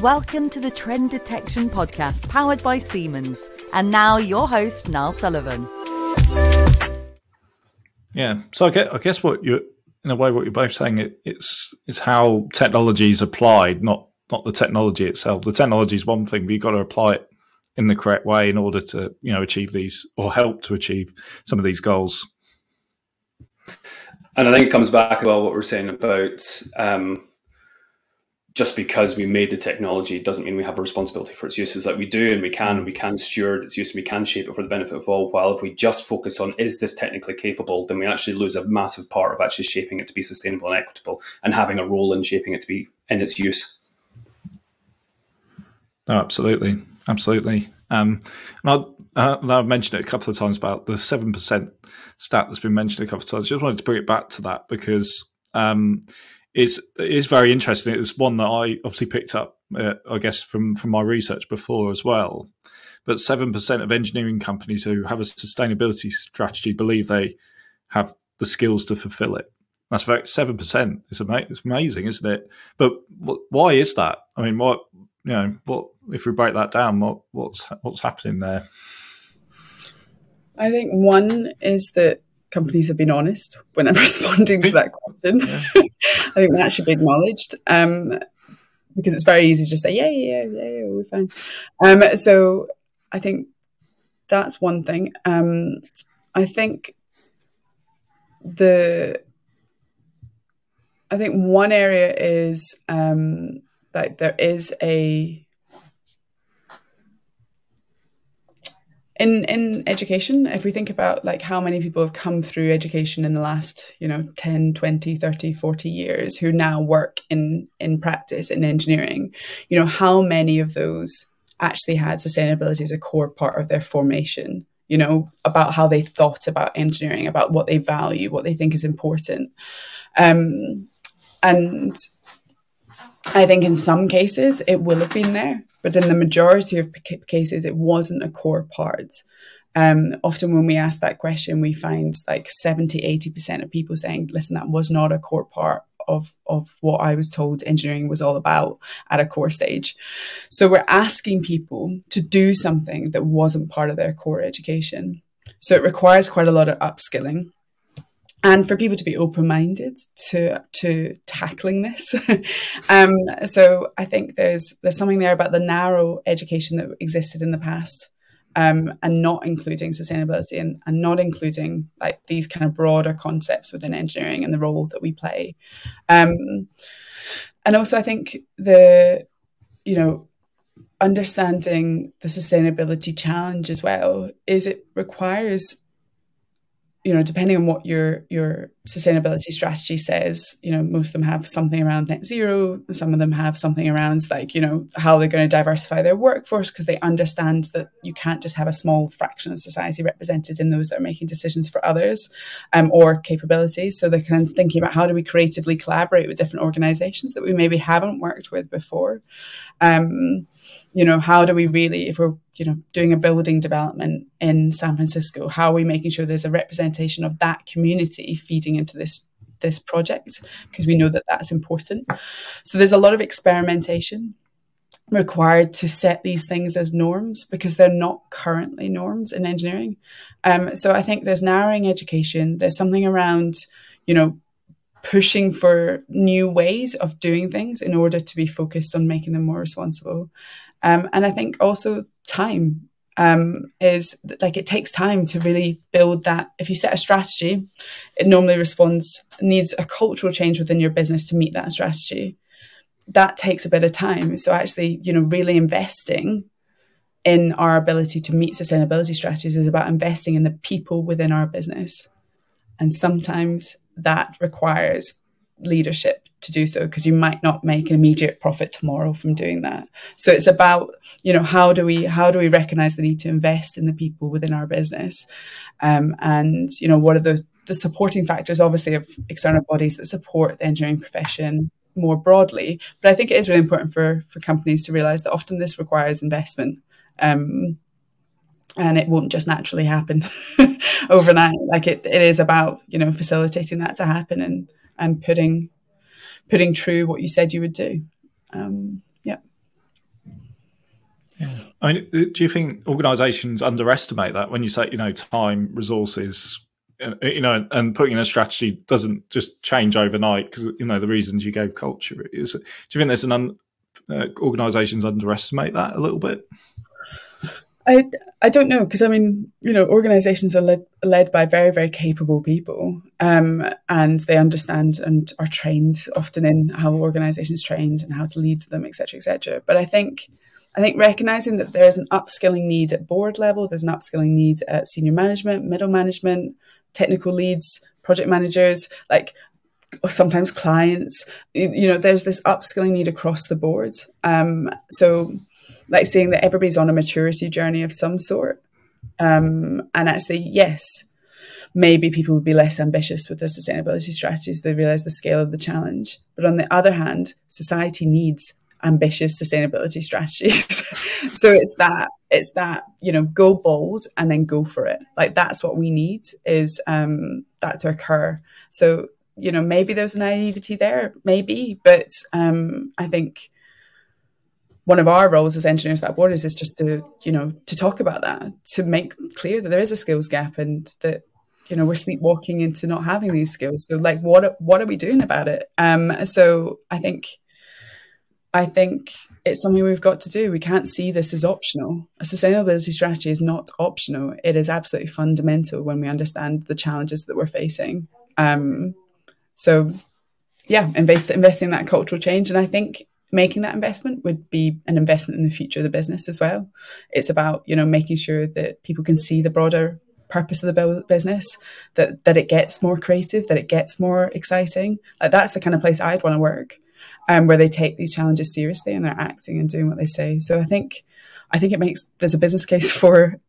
Welcome to the Trend Detection Podcast powered by Siemens. And now your host, Niall Sullivan. Yeah. So I guess, I guess what you're, in a way, what you're both saying, it, it's, it's how technology is applied, not, not the technology itself. The technology is one thing, but you've got to apply it in the correct way in order to, you know, achieve these or help to achieve some of these goals. And I think it comes back about what we're saying about um, just because we made the technology doesn't mean we have a responsibility for its uses. Like we do, and we can, and we can steward its use, and we can shape it for the benefit of all. While if we just focus on is this technically capable, then we actually lose a massive part of actually shaping it to be sustainable and equitable, and having a role in shaping it to be in its use. Oh, absolutely, absolutely. Um, and uh, I've mentioned it a couple of times about the seven percent stat that's been mentioned a couple of times. Just wanted to bring it back to that because. Um, is is very interesting. It's one that I obviously picked up, uh, I guess, from from my research before as well. But seven percent of engineering companies who have a sustainability strategy believe they have the skills to fulfill it. That's about seven percent. It's, ama- it's amazing, isn't it? But why is that? I mean, what you know, what if we break that down? What what's what's happening there? I think one is that companies have been honest when I'm responding to that question. Yeah. I think that should be acknowledged. Um, because it's very easy to just say, yeah, yeah, yeah, yeah, we're fine. Um, so I think that's one thing. Um, I think the I think one area is um, that there is a in in education if we think about like how many people have come through education in the last you know 10 20 30 40 years who now work in in practice in engineering you know how many of those actually had sustainability as a core part of their formation? You know about how they thought about engineering about what they value what they think is important. Um and i think in some cases it will have been there but in the majority of cases, it wasn't a core part. Um, often when we ask that question, we find like 70, 80% of people saying, listen, that was not a core part of, of what I was told engineering was all about at a core stage. So we're asking people to do something that wasn't part of their core education. So it requires quite a lot of upskilling and for people to be open-minded to to tackling this. um, so I think there's there's something there about the narrow education that existed in the past, um, and not including sustainability and, and not including like these kind of broader concepts within engineering and the role that we play. Um, and also, I think the you know understanding the sustainability challenge as well is it requires you know, depending on what your your sustainability strategy says, you know, most of them have something around net zero. Some of them have something around like, you know, how they're going to diversify their workforce because they understand that you can't just have a small fraction of society represented in those that are making decisions for others um, or capabilities. So they're kind of thinking about how do we creatively collaborate with different organizations that we maybe haven't worked with before. Um, you know, how do we really, if we're, you know, doing a building development in San Francisco, how are we making sure there's a representation of that community feeding into this this project because we know that that's important. So there's a lot of experimentation required to set these things as norms because they're not currently norms in engineering. Um, so I think there's narrowing education. There's something around, you know, pushing for new ways of doing things in order to be focused on making them more responsible. Um, and I think also time um, is like it takes time to really build that. If you set a strategy, it normally responds needs a cultural change within your business to meet that strategy. That takes a bit of time. So actually, you know, really investing in our ability to meet sustainability strategies is about investing in the people within our business. And sometimes that requires leadership to do so because you might not make an immediate profit tomorrow from doing that. So it's about you know how do we how do we recognize the need to invest in the people within our business? Um, and you know what are the the supporting factors obviously of external bodies that support the engineering profession more broadly. But i think it is really important for for companies to realize that often this requires investment um, and it won't just naturally happen overnight. Like it, it is about you know facilitating that to happen and and putting putting true what you said you would do. Um, yeah. Yeah. I mean, do you think organisations underestimate that when you say, you know, time, resources, uh, you know, and putting in a strategy doesn't just change overnight because you know the reasons you gave culture is. Do you think there's an un, uh, organisations underestimate that a little bit? I I don't know because I mean you know organisations are led led by very very capable people, um, and they understand and are trained often in how organisations trained and how to lead them, etc. etc. But I think I think recognizing that there's an upskilling need at board level, there's an upskilling need at senior management, middle management, technical leads, project managers, like sometimes clients. You know, there's this upskilling need across the board. Um, so, like saying that everybody's on a maturity journey of some sort. Um, and actually, yes, maybe people would be less ambitious with their sustainability strategies. They realize the scale of the challenge. But on the other hand, society needs ambitious sustainability strategies. so it's that it's that you know go bold and then go for it. Like that's what we need is um, that to occur. So you know maybe there's a naivety there, maybe, but um, I think one of our roles as engineers without borders is just to you know to talk about that to make clear that there is a skills gap and that you know we're sleepwalking into not having these skills so like what what are we doing about it um so i think I think it's something we've got to do. We can't see this as optional. A sustainability strategy is not optional. It is absolutely fundamental when we understand the challenges that we're facing. Um, so, yeah, invest investing in that cultural change, and I think making that investment would be an investment in the future of the business as well. It's about you know making sure that people can see the broader purpose of the business, that that it gets more creative, that it gets more exciting. Like that's the kind of place I'd want to work um, where they take these challenges seriously and they're acting and doing what they say. So I think I think it makes there's a business case for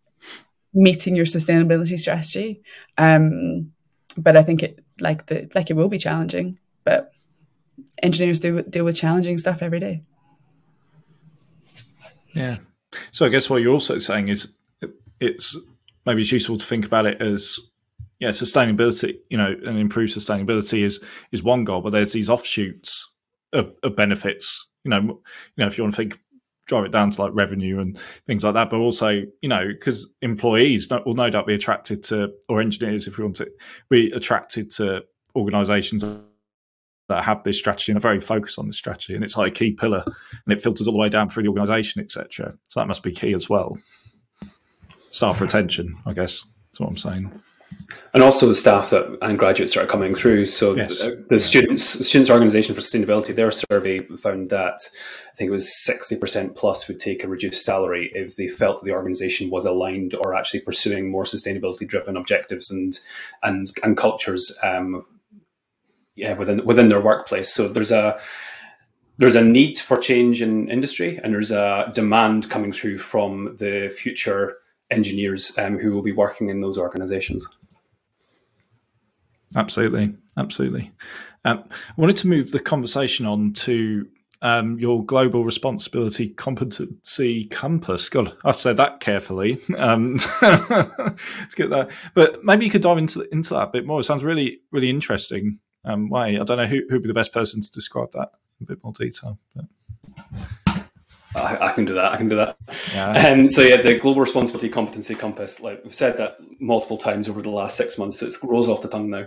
meeting your sustainability strategy. Um, but I think it like the like it will be challenging. But engineers do deal with challenging stuff every day. Yeah. So I guess what you're also saying is it's maybe it's useful to think about it as yeah, sustainability, you know, and improve sustainability is is one goal, but there's these offshoots of, of benefits. You know, you know, if you want to think drive it down to like revenue and things like that. But also, you know, because employees will no doubt be attracted to, or engineers, if we want to, be attracted to organisations that have this strategy and are very focused on this strategy. And it's like a key pillar, and it filters all the way down through the organisation, etc. So that must be key as well. Staff retention, I guess. That's what I'm saying and also the staff that and graduates that are coming through. So yes. the, the students students organisation for sustainability, their survey found that I think it was sixty percent plus would take a reduced salary if they felt that the organisation was aligned or actually pursuing more sustainability driven objectives and and and cultures. Um, yeah, within within their workplace. So there's a there's a need for change in industry, and there's a demand coming through from the future engineers um, who will be working in those organizations. Absolutely, absolutely. Um, I wanted to move the conversation on to um, your global responsibility competency compass. God, I've said that carefully. Um, let's get that. But maybe you could dive into into that a bit more. It sounds really, really interesting. Um, way I don't know who who'd be the best person to describe that in a bit more detail. But. I, I, can do that. I can do that. Yeah. Um, so yeah, the global responsibility competency compass. Like we've said that multiple times over the last six months, so it rolls off the tongue now.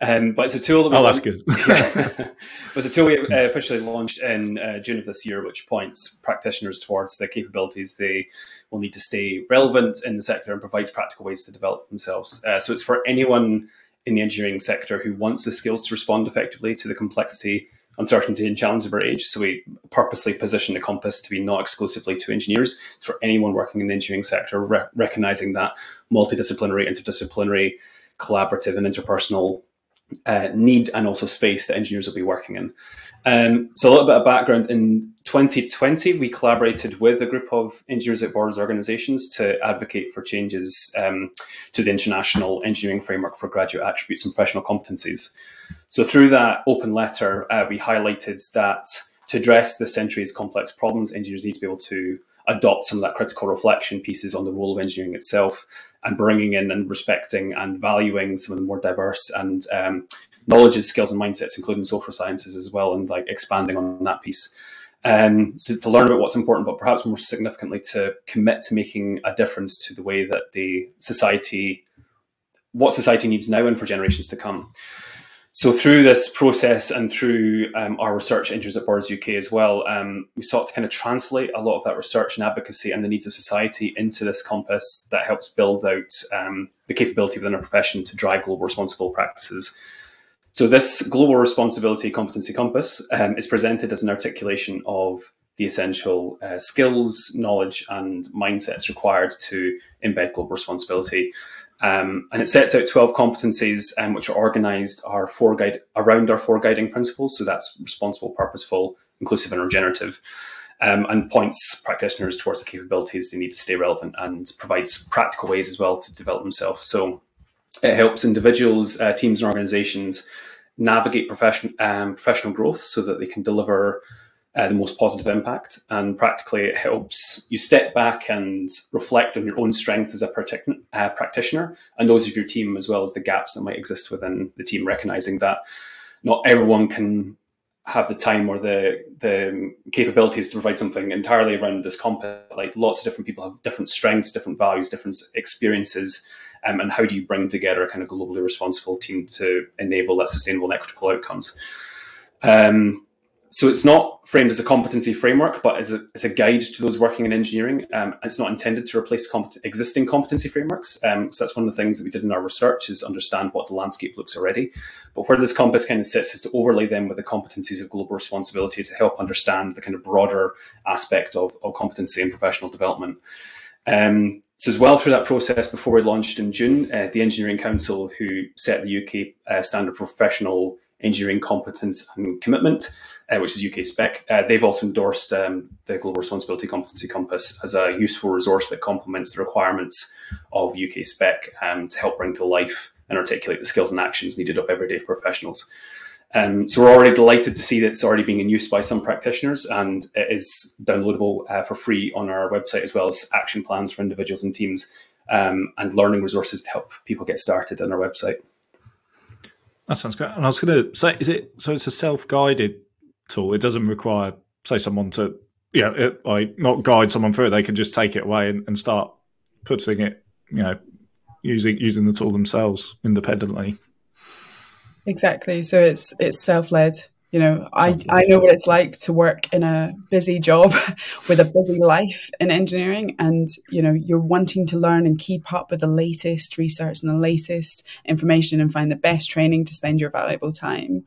Um, but it's a tool that. Oh, that's good. yeah. it's a tool we uh, officially launched in uh, June of this year, which points practitioners towards the capabilities they will need to stay relevant in the sector and provides practical ways to develop themselves. Uh, so it's for anyone in the engineering sector who wants the skills to respond effectively to the complexity uncertainty and challenge of our age. So we purposely position the compass to be not exclusively to engineers, for anyone working in the engineering sector, re- recognizing that multidisciplinary, interdisciplinary, collaborative, and interpersonal uh, need and also space that engineers will be working in. Um, so a little bit of background. In 2020, we collaborated with a group of Engineers Without Borders organizations to advocate for changes um, to the International Engineering Framework for Graduate Attributes and Professional Competencies. So through that open letter, uh, we highlighted that to address the century's complex problems, engineers need to be able to adopt some of that critical reflection pieces on the role of engineering itself and bringing in and respecting and valuing some of the more diverse and um, knowledges, skills, and mindsets, including social sciences as well, and like expanding on that piece. Um, so to learn about what's important, but perhaps more significantly to commit to making a difference to the way that the society, what society needs now and for generations to come. So through this process and through um, our research Engineers Without Borders UK as well, um, we sought to kind of translate a lot of that research and advocacy and the needs of society into this compass that helps build out um, the capability within our profession to drive global responsible practices. So this global responsibility competency compass um, is presented as an articulation of the essential uh, skills, knowledge, and mindsets required to embed global responsibility. Um, and it sets out 12 competencies um, which are organized our four guide, around our four guiding principles. So that's responsible, purposeful, inclusive, and regenerative. Um, and points practitioners towards the capabilities they need to stay relevant and provides practical ways as well to develop themselves. So it helps individuals, uh, teams, and organizations navigate profession, um, professional growth so that they can deliver uh, the most positive impact. And practically, it helps you step back and reflect on your own strengths as a partic- uh, practitioner and those of your team, as well as the gaps that might exist within the team, recognizing that not everyone can have the time or the the capabilities to provide something entirely around this compass. Like lots of different people have different strengths, different values, different experiences. Um, and how do you bring together a kind of globally responsible team to enable that sustainable and equitable outcomes? Um, so it's not framed as a competency framework, but as a, as a guide to those working in engineering. Um, it's not intended to replace existing competency frameworks. Um, so that's one of the things that we did in our research is understand what the landscape looks already. But where this compass kind of sits is to overlay them with the competencies of global responsibility to help understand the kind of broader aspect of, of competency and professional development. Um, so as well through that process, before we launched in June, uh, the Engineering Council, who set the UK uh, standard professional engineering competence and commitment, uh, which is UK spec. Uh, they've also endorsed um, the Global Responsibility Competency Compass as a useful resource that complements the requirements of UK spec um, to help bring to life and articulate the skills and actions needed of everyday professionals. Um, so we're already delighted to see that it's already being in use by some practitioners and it is downloadable uh, for free on our website as well as action plans for individuals and teams um, and learning resources to help people get started on our website. That sounds great. And I was going to say, is it so? It's a self-guided tool. It doesn't require, say, someone to, yeah, like not guide someone through it. They can just take it away and, and start putting it, you know, using using the tool themselves independently. Exactly. So it's it's self led. You know, I, I know what it's like to work in a busy job with a busy life in engineering. And, you know, you're wanting to learn and keep up with the latest research and the latest information and find the best training to spend your valuable time.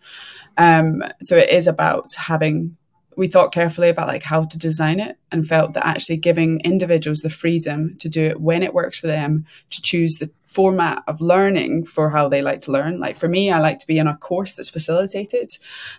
Um, so it is about having we thought carefully about like how to design it and felt that actually giving individuals the freedom to do it when it works for them to choose the format of learning for how they like to learn. Like for me i like to be in a course that's facilitated.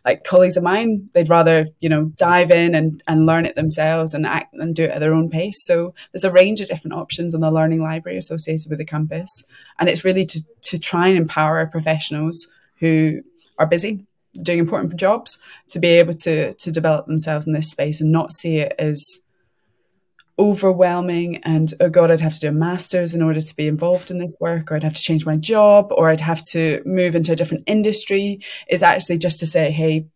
Like colleagues of mine they'd rather you know dive in and, and learn it themselves and act and do it at their own pace. So there's a range of different options on the learning library associated with the compass. and it's really to to try and empower professionals who are busy doing important jobs to be able to to develop themselves in this space and not see it as overwhelming and oh god i'd have to do a master's in order to be involved in this work or i'd have to change my job or i'd have to move into a different industry is actually just to say hey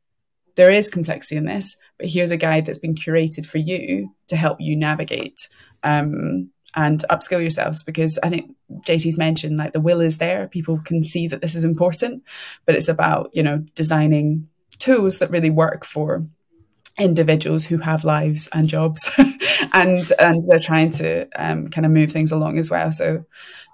there is complexity in this but here's a guide that's been curated for you to help you navigate um, and upskill yourselves because I think JT's mentioned like the will is there. People can see that this is important, but it's about, you know, designing tools that really work for individuals who have lives and jobs and and they're trying to um, kind of move things along as well. So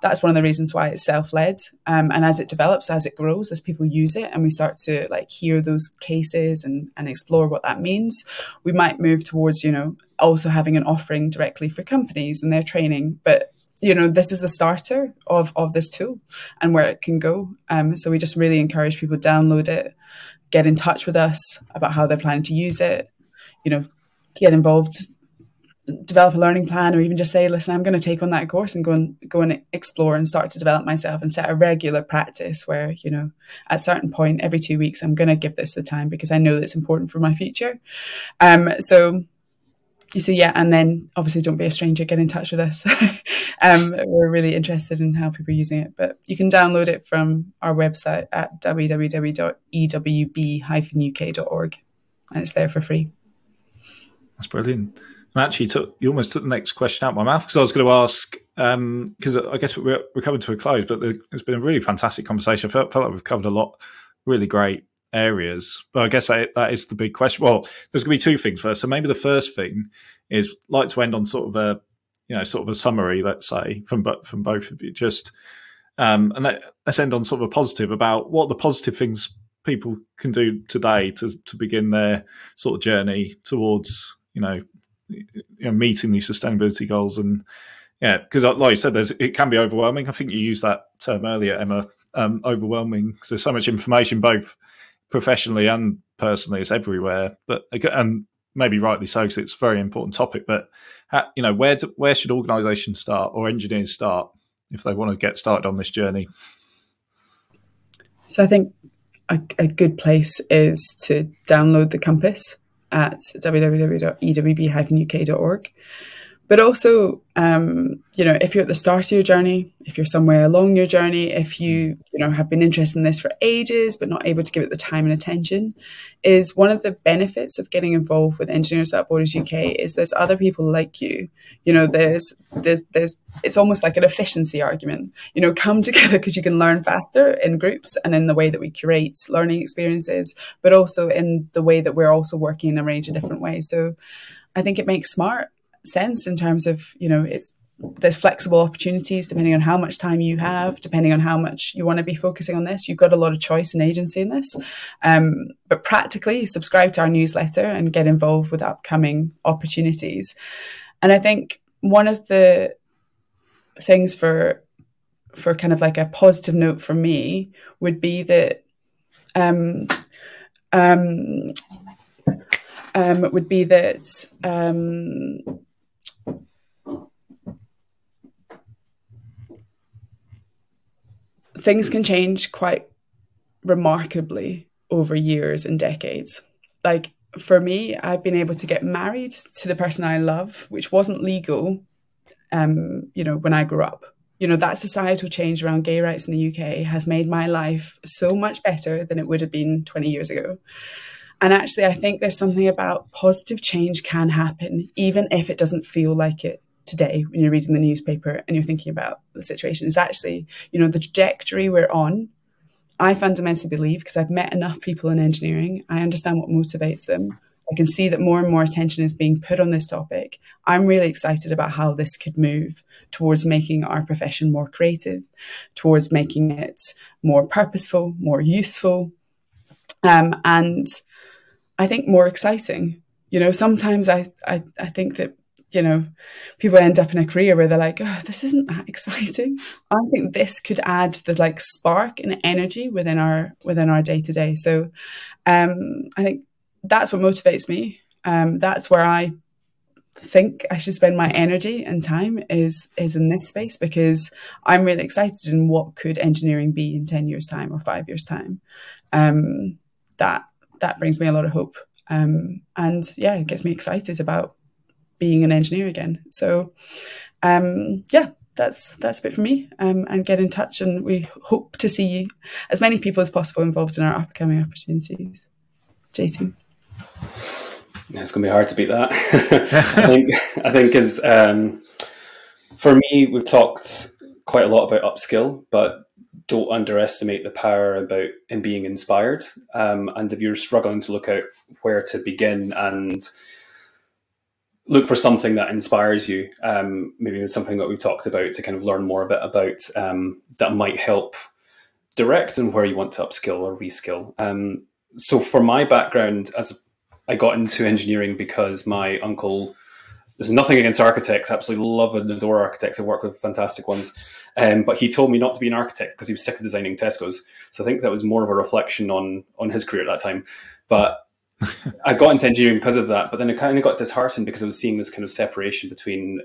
that's one of the reasons why it's self-led. Um, and as it develops as it grows as people use it and we start to like hear those cases and and explore what that means we might move towards you know also having an offering directly for companies and their training. But you know this is the starter of of this tool and where it can go. Um, so we just really encourage people download it get in touch with us about how they're planning to use it you know, get involved, develop a learning plan, or even just say, listen, I'm going to take on that course and go and go and explore and start to develop myself and set a regular practice where, you know, at a certain point every two weeks, I'm going to give this the time because I know it's important for my future. Um, so you see, yeah, and then obviously don't be a stranger, get in touch with us. um, we're really interested in how people are using it, but you can download it from our website at www.ewb-uk.org and it's there for free. That's brilliant. And actually, took, you almost took the next question out of my mouth because I was going to ask because um, I guess we're, we're coming to a close, but it's been a really fantastic conversation. I felt, felt like we've covered a lot, really great areas. But I guess that, that is the big question. Well, there's going to be two things first. So maybe the first thing is like to end on sort of a you know sort of a summary, let's say from from both of you. Just um, and let, us end on sort of a positive about what the positive things people can do today to to begin their sort of journey towards you know, you know meeting these sustainability goals and yeah because like you said there's it can be overwhelming. I think you used that term earlier emma um, overwhelming. There's so much information both professionally and personally it's everywhere. But and maybe rightly so because it's a very important topic but you know where do, where should organizations start or engineers start if they want to get started on this journey? So i think a, a good place is to download the compass at www.ewb-uk.org but also um, you know if you're at the start of your journey if you're somewhere along your journey if you you know have been interested in this for ages but not able to give it the time and attention is one of the benefits of getting involved with engineers without borders uk is there's other people like you. You know there's there's there's it's almost like an efficiency argument. You know come together because you can learn faster in groups and in the way that we curate learning experiences but also in the way that we're also working in a range of different ways. So i think it makes smart sense in terms of you know it's there's flexible opportunities depending on how much time you have, depending on how much you want to be focusing on this. You've got a lot of choice and agency in this. Um, but practically, subscribe to our newsletter and get involved with upcoming opportunities. And I think one of the things for for kind of like a positive note for me would be that um, um, um, would be that things can change quite remarkably over years and decades. Like for me, I've been able to get married to the person I love, which wasn't legal, um, you know, when I grew up. You know, that societal change around gay rights in the UK has made my life so much better than it would have been 20 years ago. And actually, I think there's something about positive change can happen, even if it doesn't feel like it today when you're reading the newspaper and you're thinking about the situation is actually, you know, the trajectory we're on. I fundamentally believe, because I've met enough people in engineering, I understand what motivates them. I can see that more and more attention is being put on this topic. I'm really excited about how this could move towards making our profession more creative, towards making it more purposeful, more useful, um, and I think more exciting. You know, sometimes I, I, I think that you know, people end up in a career where they're like, oh, this isn't that exciting. I think this could add the like spark and energy within our within our day to day. So um, I think that's what motivates me. Um, that's where I think I should spend my energy and time is is in this space because I'm really excited in what could engineering be in 10 years time or 5 years time. Um, that that brings me a lot of hope. Um, and yeah, it gets me excited about being an engineer again. So, um, yeah, that's that's a bit for me. Um, and get in touch, and we hope to see as many people as possible involved in our upcoming opportunities. Jason. Yeah, it's going to be hard to beat that. I think I think as um, for me, we've talked quite a lot about upskill, but don't underestimate the power about in being inspired. Um, and if you're struggling to look out where to begin and look for something that inspires you. Um, maybe something that we've talked about to kind of learn more a bit about um, that might help direct and where you want to upskill or reskill. Um, so for my background, as I got into engineering because my uncle. There's nothing against architects. Absolutely love and adore architects. I work with fantastic ones. Um, but he told me not to be an architect because he was sick of designing Tesco's. So I think that was more of a reflection on on his career at that time. But I got into engineering because of that, but then I kind of got disheartened because I was seeing this kind of separation between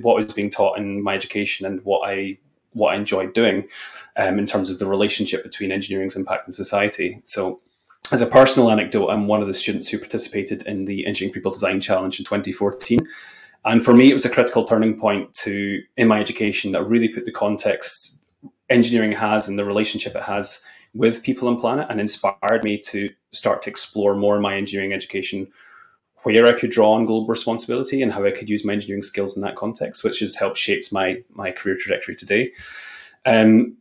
what was being taught in my education and what I what I enjoyed doing, um, in terms of the relationship between engineering's impact on society. So, as a personal anecdote, I'm one of the students who participated in the Engineering People Design Challenge in 2014. And for me, it was a critical turning point to in my education that really put the context engineering has and the relationship it has with people and planet and inspired me to start to explore more my engineering education where I could draw on global responsibility and how I could use my engineering skills in that context, which has helped shape my my career trajectory today. Um,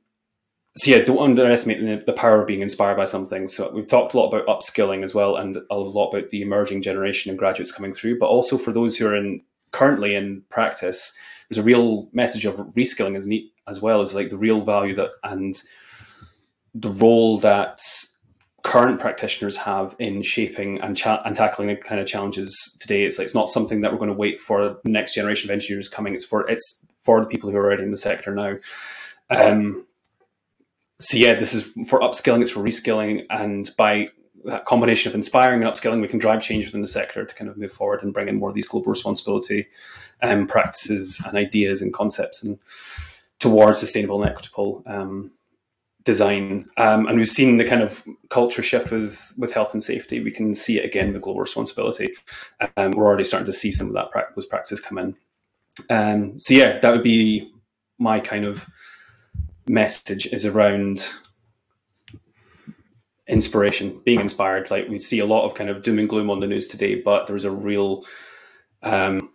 so yeah, don't underestimate the, the, power of being inspired by something. So we've talked a lot about upskilling as well, and a lot about the emerging generation of graduates coming through. But also for those who are in currently in practice, there's a real message of reskilling as neat as well as like the real value that and the role that current practitioners have in shaping and, cha- and tackling the kind of challenges today. It's like it's not something that we're going to wait for the next generation of engineers coming. It's for it's for the people who are already in the sector now. Um, so yeah, this is for upskilling. It's for reskilling, and by that combination of inspiring and upskilling, we can drive change within the sector to kind of move forward and bring in more of these global responsibility um, practices and ideas and concepts and towards sustainable and equitable um, design. Um, and we've seen the kind of culture shift with with health and safety. We can see it again with global responsibility. Um, we're already starting to see some of that pra- those come in. Um, so yeah, that would be my kind of message is around inspiration, being inspired. Like we see a lot of kind of doom and gloom on the news today, but there's a real um,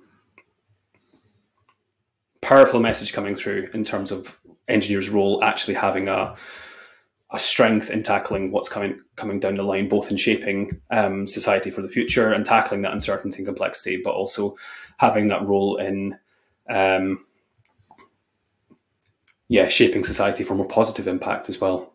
powerful message coming through in terms of engineers' role actually having a a strength in tackling what's coming coming down the line, both in shaping um, society for the future and tackling that uncertainty and complexity, but also having that role in um, yeah, shaping society for more positive impact as well.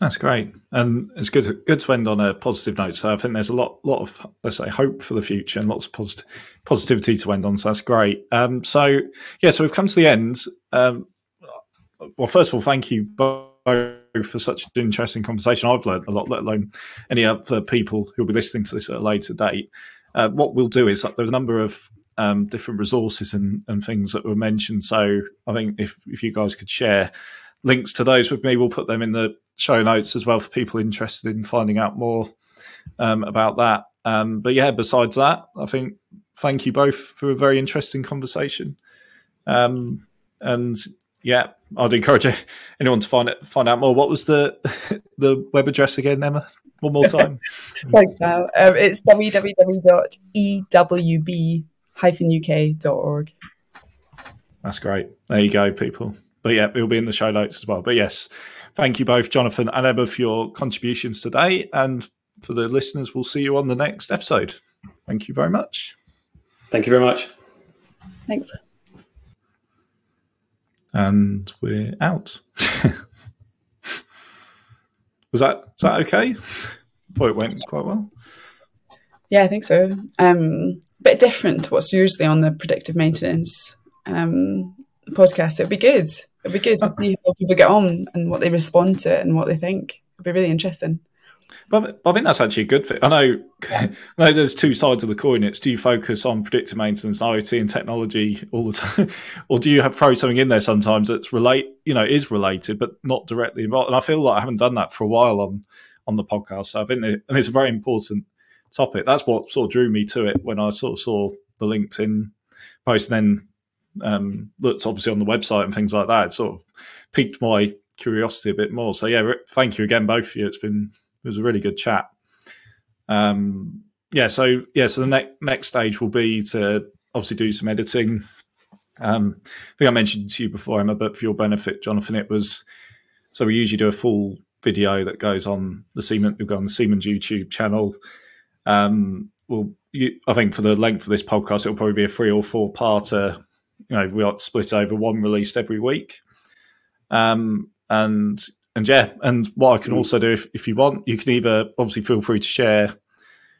That's great, and it's good good to end on a positive note. So I think there's a lot lot of let's say hope for the future and lots of positive positivity to end on. So that's great. Um, so yeah, so we've come to the end. Um, well, first of all, thank you both for such an interesting conversation. I've learned a lot, let alone any other people who will be listening to this at a later date. Uh, what we'll do is there's a number of um, different resources and, and things that were mentioned. So I think if if you guys could share links to those with me, we'll put them in the show notes as well for people interested in finding out more um, about that. Um, but yeah, besides that, I think thank you both for a very interesting conversation. Um, and yeah, I'd encourage anyone to find it, find out more. What was the the web address again, Emma? One more time. Thanks, Al. Um, it's www.ewb-uk.org. That's great. There you go, people. But yeah, it'll be in the show notes as well. But yes, Thank you both, Jonathan and Emma, for your contributions today. And for the listeners, we'll see you on the next episode. Thank you very much. Thank you very much. Thanks. And we're out. was that was that okay? Thought it went quite well. Yeah, I think so. Um, a bit different to what's usually on the predictive maintenance um, podcast. It'd be good. It'd be good to see how people get on and what they respond to it and what they think. It'd be really interesting. But I think that's actually a good thing. I know, I know there's two sides of the coin. It's do you focus on predictive maintenance, and IoT, and technology all the time, or do you have throw something in there sometimes that's relate, you know, is related but not directly involved? And I feel like I haven't done that for a while on on the podcast. So I think, it, and it's a very important topic. That's what sort of drew me to it when I sort of saw the LinkedIn post, and then um, looked obviously on the website and things like that, it sort of piqued my curiosity a bit more. So yeah, thank you again, both of you. It's been it was a really good chat. Um, yeah, so yeah, so the next next stage will be to obviously do some editing. Um, I think I mentioned to you before, Emma, but for your benefit, Jonathan, it was so we usually do a full video that goes on the Siemens, we go on the Siemens YouTube channel. Um, well, you, I think for the length of this podcast, it'll probably be a three or four parter you know we are split over one released every week. Um and and yeah and what i can also do if, if you want you can either obviously feel free to share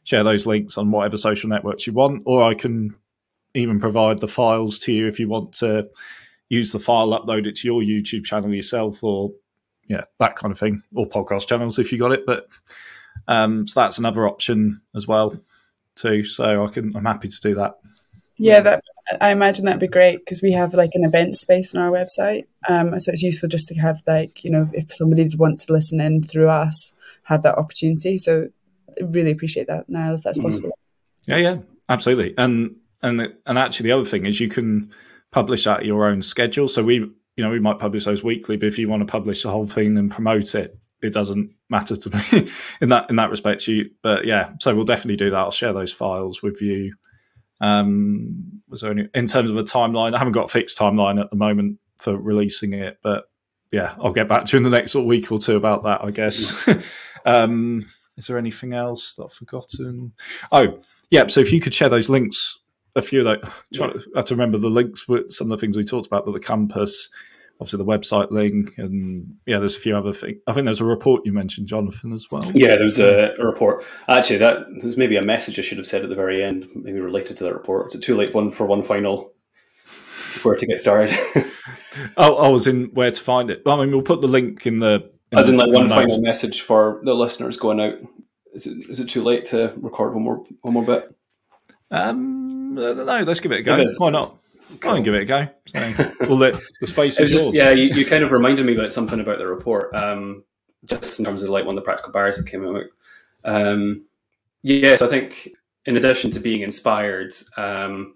share those links on whatever social networks you want or i can even provide the files to you if you want to use the file upload it to your youtube channel yourself or yeah that kind of thing or podcast channels if you got it. But um so that's another option as well too. So i can i'm happy to do that. Yeah, that I imagine that'd be great because we have like an event space on our website. Um, so it's useful just to have like you know if somebody would want to listen in through us, have that opportunity. So I really appreciate that now if that's mm-hmm. possible. Yeah, yeah, absolutely. And and and actually, the other thing is you can publish at your own schedule. So we you know we might publish those weekly, but if you want to publish the whole thing and promote it it doesn't matter to me in that in that respect. You, but yeah, so we'll definitely do that. I'll share those files with you. Um, was there any in terms of a timeline? I haven't got a fixed timeline at the moment for releasing it, but yeah, I'll get back to you in the next week or two about that. I guess. um, is there anything else that I've forgotten? Oh, yeah. So if you could share those links, a few of those. Yeah. I have to remember the links with some of the things we talked about, but the compass, obviously the website link, and yeah, there's a few other things. I think there's a report you mentioned, Jonathan, as well. Yeah, there was a, a report. Actually, that was maybe a message I should have said at the very end, maybe related to that report. Is it too late one for one final where to get started? oh, I was in where to find it. I mean, we'll put the link in the. In As in, like one final notes. message for the listeners going out. Is it is it too late to record one more one more bit? Um, no, let's give it a go. Why not? Cool. I give it a go. So we'll let the space is just, yours. Yeah, you, you, kind of reminded me about something about the report. Um, just in terms of like one of the practical barriers that came out. Um, yeah, so I think in addition to being inspired, um,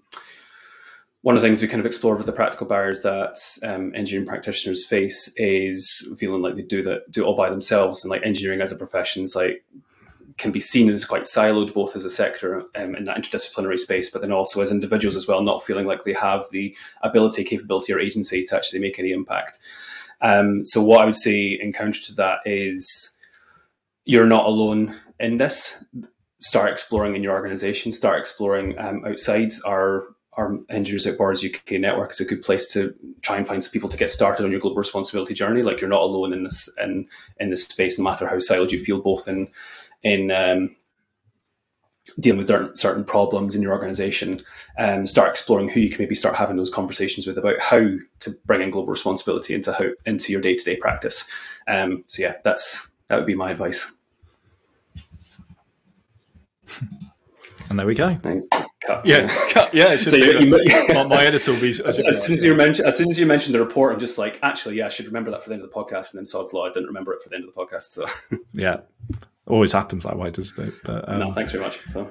one of the things we kind of explored with the practical barriers that um, engineering practitioners face is feeling like they do that do it all by themselves, and like engineering as a profession is like can be seen as quite siloed, both as a sector um, in that interdisciplinary space, but then also as individuals as well, not feeling like they have the ability, capability, or agency to actually make any impact. Um, so, what I would say in counter to that is you're not alone in this. Start exploring in your organization. Start exploring um, outside our our Engineers Without Borders UK network is a good place to try and find some people to get started on your global responsibility journey. Like you're not alone in this in in this space, no matter how siloed you feel, both in in um, dealing with certain problems in your organization. Um, start exploring who you can maybe start having those conversations with about how to bring in global responsibility into how into your day to day practice. Um, so yeah, that's that would be my advice. And there we go. Cut. Yeah, cut. Yeah. So you, you, my, my, editor will be as, as soon as you mentioned as soon as you mentioned the report, I'm just like, actually, yeah, I should remember that for the end of the podcast. And then Sod's Law, I didn't remember it for the end of the podcast. So yeah, always happens that way, doesn't it? But um, no, thanks very much. So.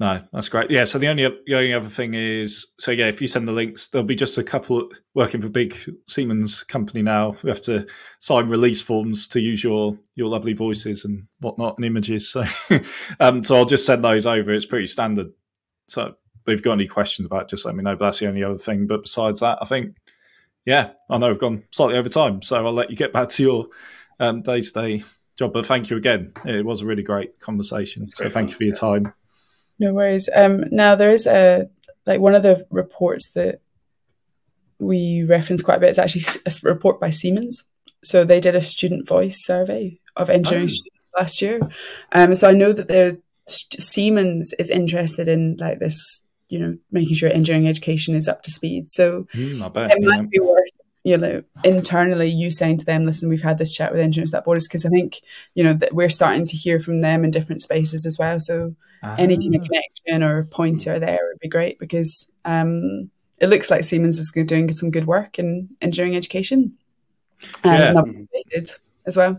No, that's great. Yeah. So the only the only other thing is, so yeah, if you send the links, there'll be just a couple working for big Siemens company now. We have to sign release forms to use your your lovely voices and whatnot and images. So, um, so I'll just send those over. It's pretty standard. So if you've got any questions about, it, just let me know. But that's the only other thing. But besides that, I think, yeah, I know we've gone slightly over time, so I'll let you get back to your day to day job. But thank you again. It was a really great conversation. so thank you for your time. No worries. Um, now there is a like one of the reports that we reference quite a bit. It's actually a report by Siemens. So they did a student voice survey of engineering oh. students last year. Um, so I know that there Siemens is interested in like this, you know, making sure engineering education is up to speed. So mm, bet, it might be worth you know internally you saying to them listen we've had this chat with engineers without borders because i think you know that we're starting to hear from them in different spaces as well so any kind of ah. connection or pointer there would be great because um, it looks like siemens is doing some good work in engineering education um, yeah. as well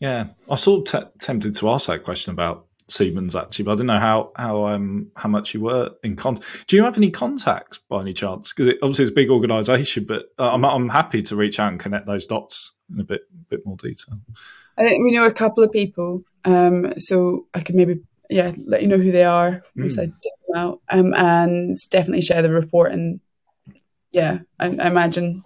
yeah i was sort of t- tempted to ask that question about Siemens actually, but I don't know how how um how much you were in contact. Do you have any contacts by any chance? Because it, obviously it's a big organisation, but uh, I'm I'm happy to reach out and connect those dots in a bit bit more detail. I think we know a couple of people, um, so I could maybe yeah let you know who they are once mm. I dig them out, um, and definitely share the report. And yeah, I, I imagine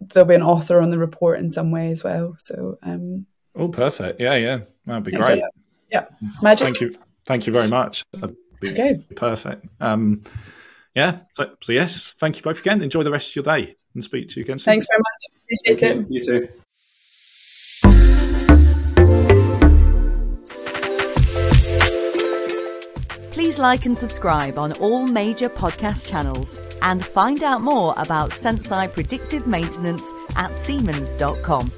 there'll be an author on the report in some way as well. So um, oh, perfect. Yeah, yeah, that'd be great. So, yeah. Yeah, magic. Thank you. Thank you very much. Okay. Perfect. Um, yeah. So, so, yes, thank you both again. Enjoy the rest of your day and speak to you again soon. Thanks very much. Appreciate it. You too. Please like and subscribe on all major podcast channels and find out more about Senseye predictive maintenance at Siemens.com.